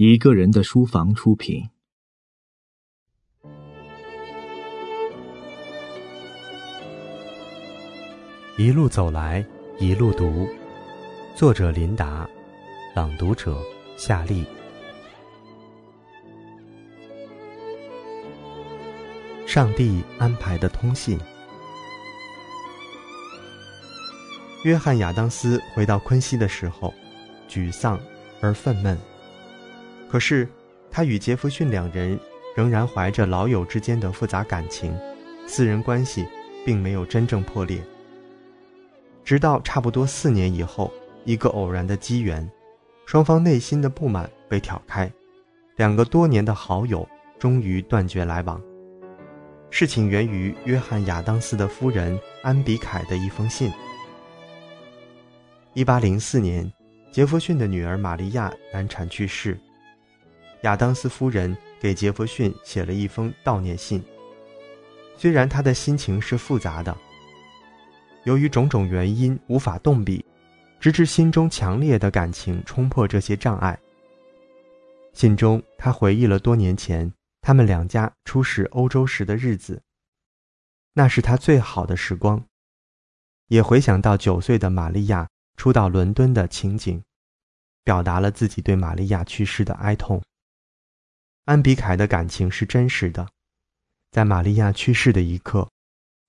一个人的书房出品。一路走来，一路读。作者：琳达，朗读者：夏丽。上帝安排的通信。约翰·亚当斯回到昆西的时候，沮丧而愤懑。可是，他与杰弗逊两人仍然怀着老友之间的复杂感情，私人关系并没有真正破裂。直到差不多四年以后，一个偶然的机缘，双方内心的不满被挑开，两个多年的好友终于断绝来往。事情源于约翰·亚当斯的夫人安比凯的一封信。一八零四年，杰弗逊的女儿玛利亚难产去世。亚当斯夫人给杰弗逊写了一封悼念信。虽然他的心情是复杂的，由于种种原因无法动笔，直至心中强烈的感情冲破这些障碍。信中，他回忆了多年前他们两家出使欧洲时的日子，那是他最好的时光，也回想到九岁的玛利亚初到伦敦的情景，表达了自己对玛利亚去世的哀痛。安比凯的感情是真实的，在玛利亚去世的一刻，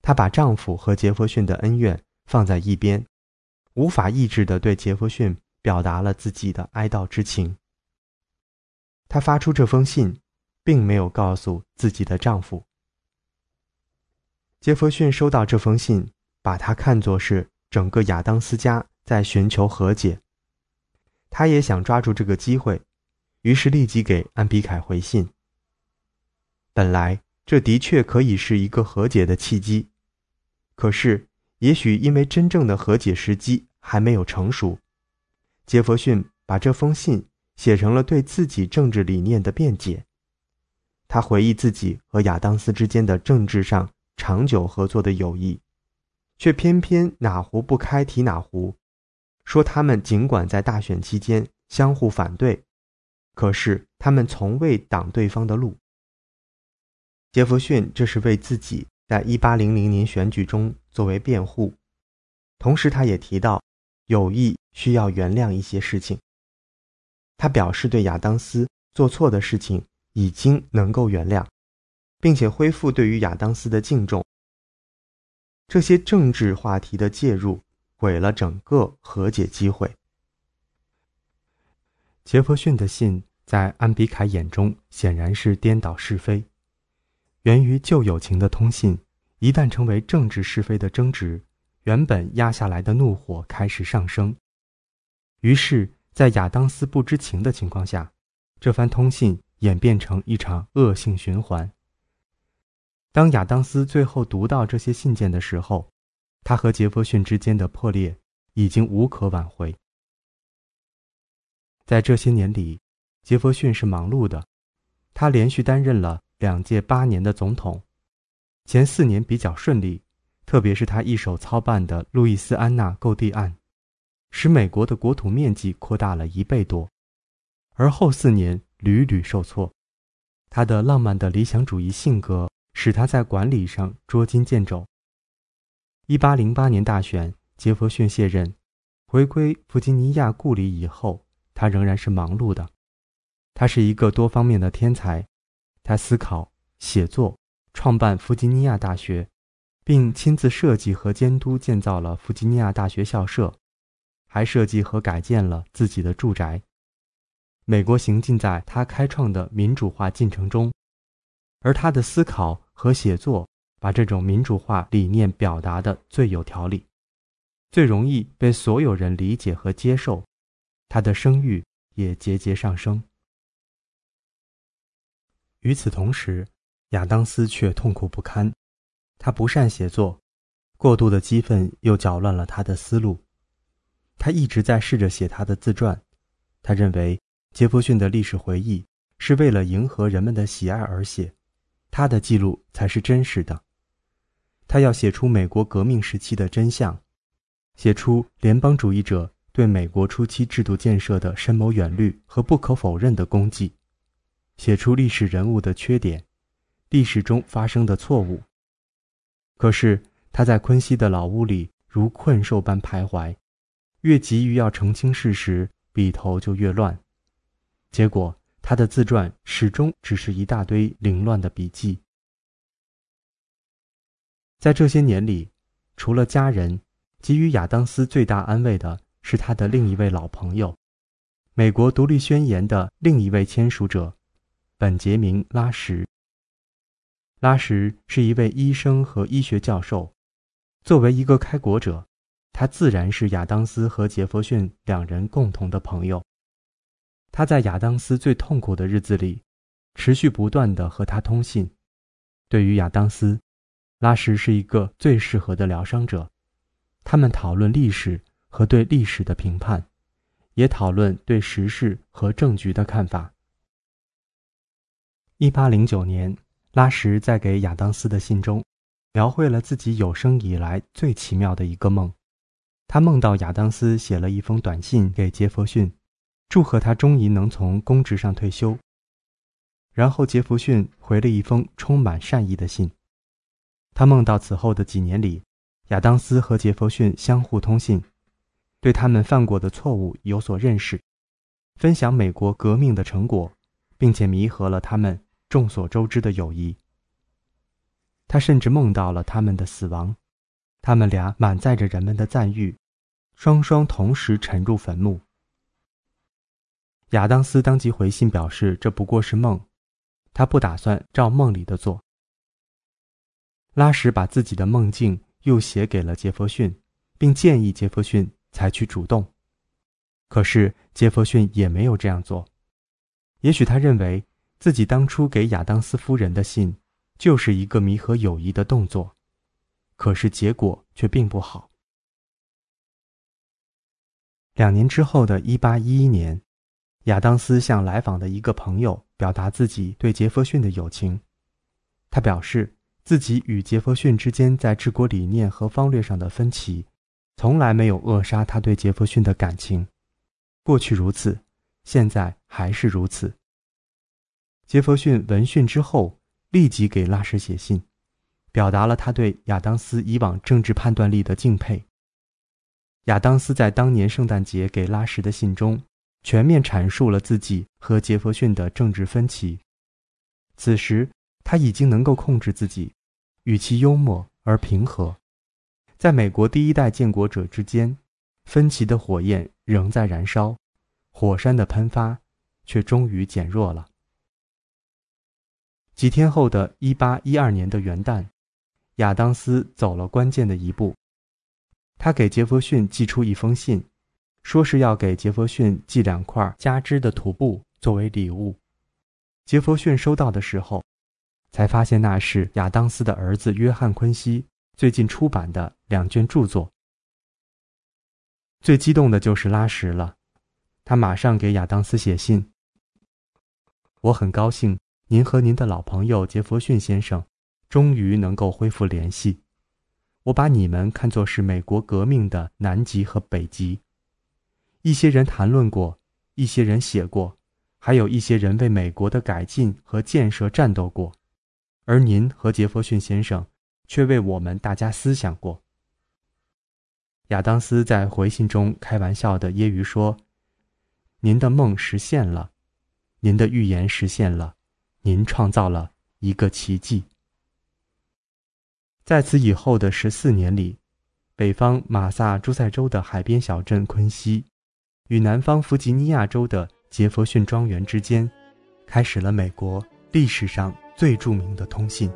她把丈夫和杰弗逊的恩怨放在一边，无法抑制地对杰弗逊表达了自己的哀悼之情。她发出这封信，并没有告诉自己的丈夫。杰弗逊收到这封信，把它看作是整个亚当斯家在寻求和解。他也想抓住这个机会。于是立即给安比凯回信。本来这的确可以是一个和解的契机，可是也许因为真正的和解时机还没有成熟，杰弗逊把这封信写成了对自己政治理念的辩解。他回忆自己和亚当斯之间的政治上长久合作的友谊，却偏偏哪壶不开提哪壶，说他们尽管在大选期间相互反对。可是他们从未挡对方的路。杰弗逊这是为自己在1800年选举中作为辩护，同时他也提到，友谊需要原谅一些事情。他表示对亚当斯做错的事情已经能够原谅，并且恢复对于亚当斯的敬重。这些政治话题的介入毁了整个和解机会。杰弗逊的信。在安比凯眼中，显然是颠倒是非。源于旧友情的通信，一旦成为政治是非的争执，原本压下来的怒火开始上升。于是，在亚当斯不知情的情况下，这番通信演变成一场恶性循环。当亚当斯最后读到这些信件的时候，他和杰弗逊之间的破裂已经无可挽回。在这些年里。杰弗逊是忙碌的，他连续担任了两届八年的总统，前四年比较顺利，特别是他一手操办的路易斯安那购地案，使美国的国土面积扩大了一倍多，而后四年屡屡受挫。他的浪漫的理想主义性格使他在管理上捉襟见肘。一八零八年大选，杰弗逊卸任，回归弗吉尼亚故里以后，他仍然是忙碌的。他是一个多方面的天才，他思考、写作、创办弗吉尼亚大学，并亲自设计和监督建造了弗吉尼亚大学校舍，还设计和改建了自己的住宅。美国行进在他开创的民主化进程中，而他的思考和写作把这种民主化理念表达的最有条理，最容易被所有人理解和接受，他的声誉也节节上升。与此同时，亚当斯却痛苦不堪。他不善写作，过度的激愤又搅乱了他的思路。他一直在试着写他的自传。他认为杰弗逊的历史回忆是为了迎合人们的喜爱而写，他的记录才是真实的。他要写出美国革命时期的真相，写出联邦主义者对美国初期制度建设的深谋远虑和不可否认的功绩，写出历史人物的缺点，历史中发生的错误。可是他在昆西的老屋里如困兽般徘徊，越急于要澄清事实，笔头就越乱。结果，他的自传始终只是一大堆凌乱的笔记。在这些年里，除了家人，给予亚当斯最大安慰的是他的另一位老朋友，美国独立宣言的另一位签署者，本杰明·拉什。拉什是一位医生和医学教授，作为一个开国者，他自然是亚当斯和杰弗逊两人共同的朋友。他在亚当斯最痛苦的日子里，持续不断地和他通信。对于亚当斯，拉什是一个最适合的疗伤者，他们讨论历史和对历史的评判，也讨论对时事和政局的看法。一八零九年，拉什在给亚当斯的信中，描绘了自己有生以来最奇妙的一个梦。他梦到亚当斯写了一封短信给杰弗逊，祝贺他终于能从公职上退休。然后杰弗逊回了一封充满善意的信。他梦到此后的几年里，亚当斯和杰弗逊相互通信，对他们犯过的错误有所认识，分享美国革命的成果，并且弥合了他们众所周知的友谊。他甚至梦到了他们的死亡，他们俩满载着人们的赞誉，双双同时沉入坟墓。亚当斯当即回信表示这不过是梦，他不打算照梦里的做。拉什把自己的梦境又写给了杰弗逊，并建议杰弗逊采取主动。可是杰弗逊也没有这样做。也许他认为自己当初给亚当斯夫人的信就是一个弥合友谊的动作，可是结果却并不好。两年之后的一八一一年，亚当斯向来访的一个朋友表达自己对杰弗逊的友情，他表示。自己与杰弗逊之间在治国理念和方略上的分歧，从来没有扼杀他对杰弗逊的感情。过去如此，现在还是如此。杰弗逊闻讯之后，立即给拉什写信，表达了他对亚当斯以往政治判断力的敬佩。亚当斯在当年圣诞节给拉什的信中，全面阐述了自己和杰弗逊的政治分歧。此时，他已经能够控制自己。语气幽默而平和，在美国第一代建国者之间，分歧的火焰仍在燃烧，火山的喷发却终于减弱了。几天后的一八一二年的元旦，亚当斯走了关键的一步，他给杰弗逊寄出一封信，说是要给杰弗逊寄两块加织的土布作为礼物。杰弗逊收到的时候。才发现那是亚当斯的儿子约翰·昆西最近出版的两卷著作。最激动的就是拉什了，他马上给亚当斯写信：“我很高兴您和您的老朋友杰弗逊先生终于能够恢复联系。我把你们看作是美国革命的南极和北极。一些人谈论过，一些人写过，还有一些人为美国的改进和建设战斗过。”而您和杰弗逊先生却为我们大家思想过。亚当斯在回信中开玩笑的揶揄说：“您的梦实现了，您的预言实现了，您创造了一个奇迹。”在此以后的十四年里，北方马萨诸塞州的海边小镇昆西，与南方弗吉尼亚州的杰弗逊庄园之间，开始了美国历史上。最著名的通信。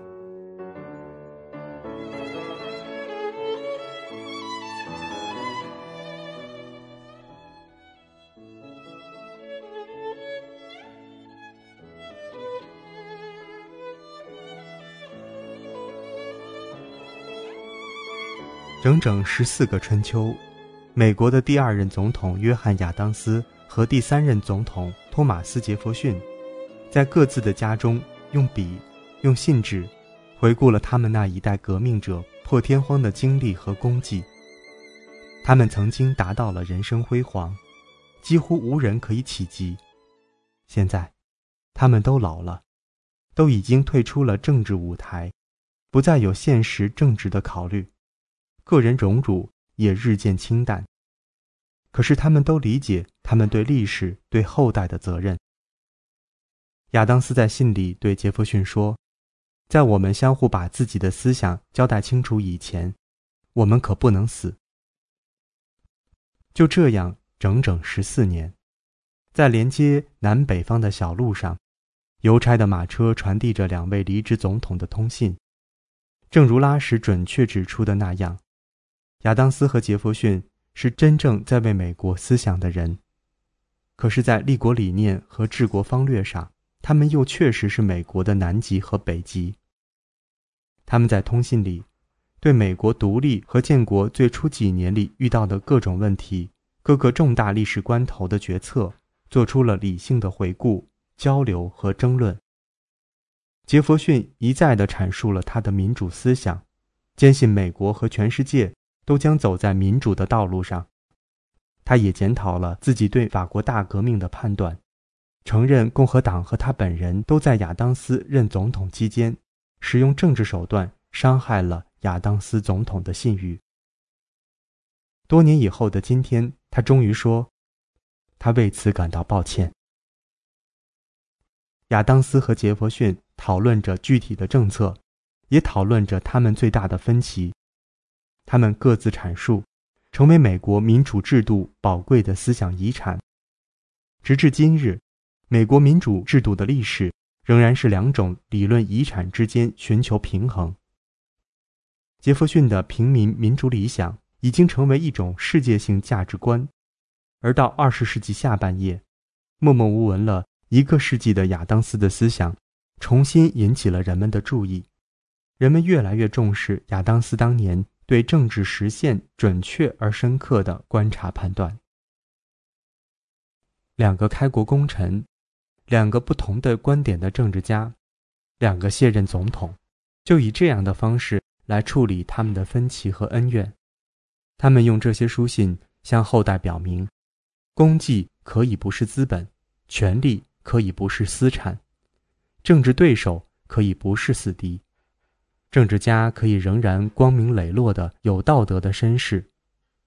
整整十四个春秋，美国的第二任总统约翰·亚当斯和第三任总统托马斯·杰弗逊，在各自的家中。用笔，用信纸，回顾了他们那一代革命者破天荒的经历和功绩。他们曾经达到了人生辉煌，几乎无人可以企及。现在，他们都老了，都已经退出了政治舞台，不再有现实政治的考虑，个人荣辱也日渐清淡。可是，他们都理解他们对历史、对后代的责任。亚当斯在信里对杰弗逊说：“在我们相互把自己的思想交代清楚以前，我们可不能死。”就这样，整整十四年，在连接南北方的小路上，邮差的马车传递着两位离职总统的通信。正如拉什准确指出的那样，亚当斯和杰弗逊是真正在为美国思想的人。可是，在立国理念和治国方略上，他们又确实是美国的南极和北极。他们在通信里，对美国独立和建国最初几年里遇到的各种问题、各个重大历史关头的决策，做出了理性的回顾、交流和争论。杰弗逊一再地阐述了他的民主思想，坚信美国和全世界都将走在民主的道路上。他也检讨了自己对法国大革命的判断。承认共和党和他本人都在亚当斯任总统期间，使用政治手段伤害了亚当斯总统的信誉。多年以后的今天，他终于说，他为此感到抱歉。亚当斯和杰弗逊讨论着具体的政策，也讨论着他们最大的分歧。他们各自阐述，成为美国民主制度宝贵的思想遗产，直至今日。美国民主制度的历史仍然是两种理论遗产之间寻求平衡。杰弗逊的平民民主理想已经成为一种世界性价值观，而到二十世纪下半叶，默默无闻了一个世纪的亚当斯的思想重新引起了人们的注意，人们越来越重视亚当斯当年对政治实现准确而深刻的观察判断。两个开国功臣。两个不同的观点的政治家，两个卸任总统，就以这样的方式来处理他们的分歧和恩怨。他们用这些书信向后代表明：功绩可以不是资本，权力可以不是私产，政治对手可以不是死敌，政治家可以仍然光明磊落的有道德的绅士，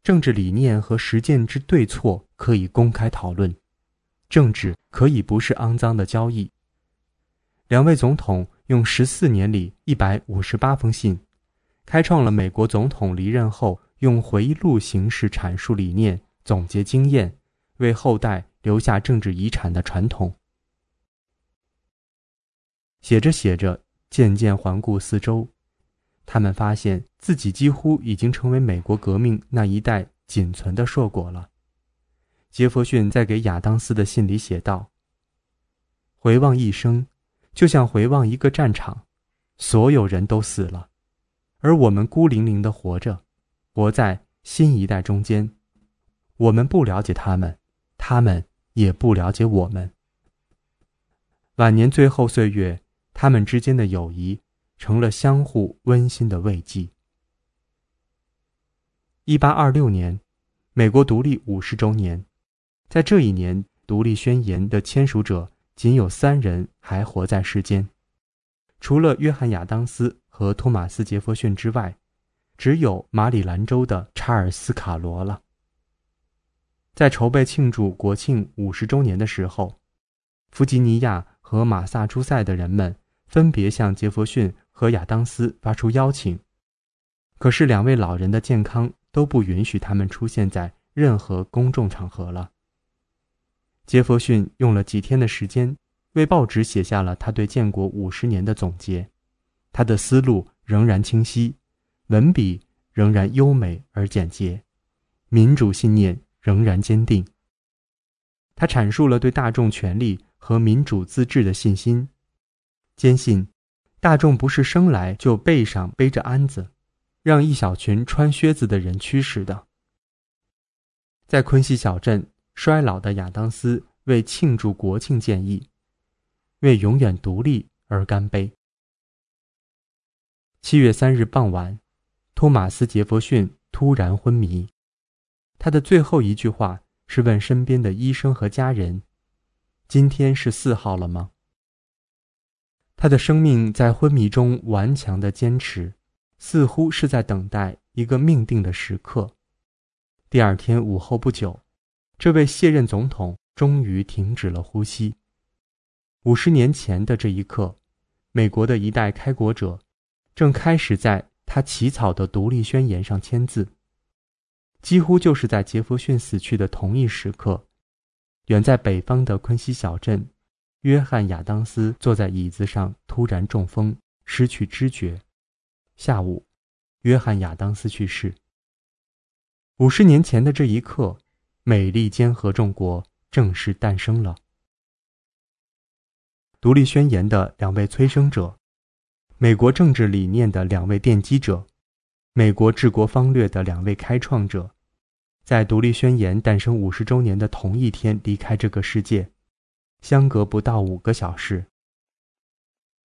政治理念和实践之对错可以公开讨论。政治可以不是肮脏的交易。两位总统用十四年里一百五十八封信，开创了美国总统离任后用回忆录形式阐述理念、总结经验，为后代留下政治遗产的传统。写着写着，渐渐环顾四周，他们发现自己几乎已经成为美国革命那一代仅存的硕果了。杰弗逊在给亚当斯的信里写道：“回望一生，就像回望一个战场，所有人都死了，而我们孤零零的活着，活在新一代中间。我们不了解他们，他们也不了解我们。晚年最后岁月，他们之间的友谊成了相互温馨的慰藉。”一八二六年，美国独立五十周年。在这一年，独立宣言的签署者仅有三人还活在世间，除了约翰·亚当斯和托马斯·杰弗逊之外，只有马里兰州的查尔斯·卡罗了。在筹备庆祝国庆五十周年的时候，弗吉尼亚和马萨诸塞的人们分别向杰弗逊和亚当斯发出邀请，可是两位老人的健康都不允许他们出现在任何公众场合了。杰弗逊用了几天的时间，为报纸写下了他对建国五十年的总结。他的思路仍然清晰，文笔仍然优美而简洁，民主信念仍然坚定。他阐述了对大众权利和民主自治的信心，坚信大众不是生来就背上背着鞍子，让一小群穿靴子的人驱使的。在昆西小镇。衰老的亚当斯为庆祝国庆建议，为永远独立而干杯。七月三日傍晚，托马斯·杰弗逊突然昏迷。他的最后一句话是问身边的医生和家人：“今天是四号了吗？”他的生命在昏迷中顽强的坚持，似乎是在等待一个命定的时刻。第二天午后不久，这位卸任总统终于停止了呼吸。五十年前的这一刻，美国的一代开国者正开始在他起草的独立宣言上签字。几乎就是在杰弗逊死去的同一时刻，远在北方的昆西小镇。约翰·亚当斯坐在椅子上，突然中风，失去知觉。下午，约翰·亚当斯去世。五十年前的这一刻，美利坚合众国正式诞生了。独立宣言的两位催生者，美国政治理念的两位奠基者，美国治国方略的两位开创者，在独立宣言诞生五十周年的同一天离开这个世界。相隔不到五个小时。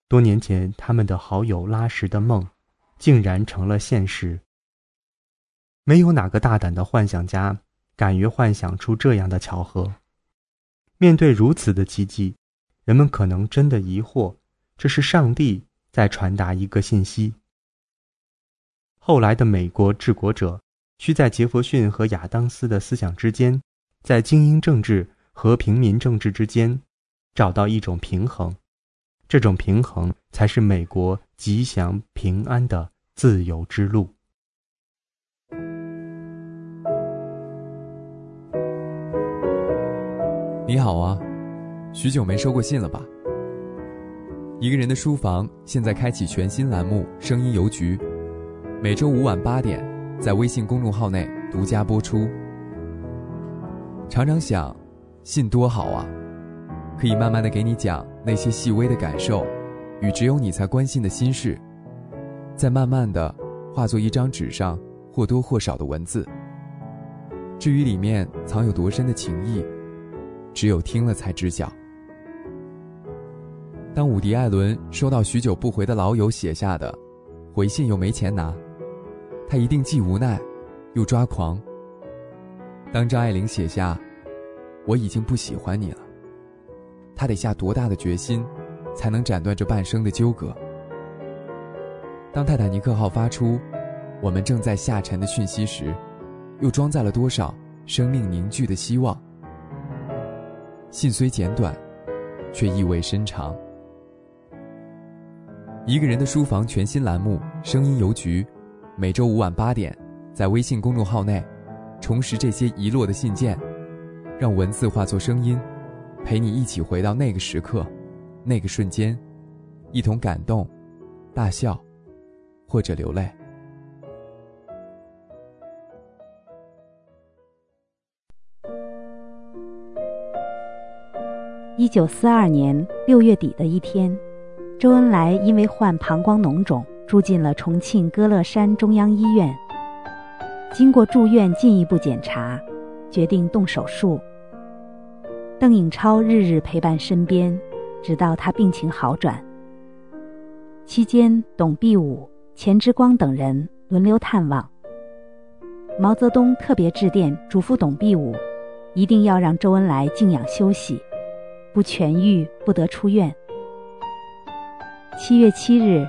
多年前，他们的好友拉什的梦，竟然成了现实。没有哪个大胆的幻想家敢于幻想出这样的巧合。面对如此的奇迹，人们可能真的疑惑：这是上帝在传达一个信息。后来的美国治国者需在杰弗逊和亚当斯的思想之间，在精英政治。和平民政治之间找到一种平衡，这种平衡才是美国吉祥平安的自由之路。你好啊，许久没收过信了吧？一个人的书房现在开启全新栏目《声音邮局》，每周五晚八点在微信公众号内独家播出。常常想。信多好啊，可以慢慢的给你讲那些细微的感受，与只有你才关心的心事，再慢慢的化作一张纸上或多或少的文字。至于里面藏有多深的情谊，只有听了才知晓。当伍迪·艾伦收到许久不回的老友写下的回信又没钱拿，他一定既无奈，又抓狂。当张爱玲写下。我已经不喜欢你了。他得下多大的决心，才能斩断这半生的纠葛？当泰坦尼克号发出“我们正在下沉”的讯息时，又装载了多少生命凝聚的希望？信虽简短，却意味深长。一个人的书房全新栏目《声音邮局》，每周五晚八点，在微信公众号内，重拾这些遗落的信件。让文字化作声音，陪你一起回到那个时刻，那个瞬间，一同感动、大笑，或者流泪。一九四二年六月底的一天，周恩来因为患膀胱脓肿，住进了重庆歌乐山中央医院。经过住院进一步检查，决定动手术。邓颖超日日陪伴身边，直到他病情好转。期间，董必武、钱之光等人轮流探望。毛泽东特别致电嘱咐董必武，一定要让周恩来静养休息，不痊愈不得出院。七月七日，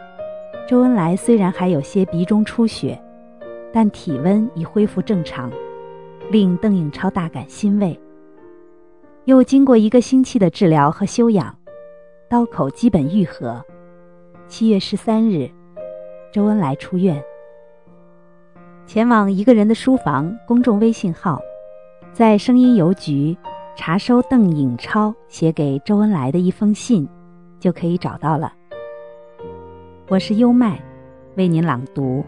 周恩来虽然还有些鼻中出血，但体温已恢复正常，令邓颖超大感欣慰。又经过一个星期的治疗和休养，刀口基本愈合。七月十三日，周恩来出院。前往一个人的书房公众微信号，在声音邮局查收邓颖超写给周恩来的一封信，就可以找到了。我是优麦，为您朗读。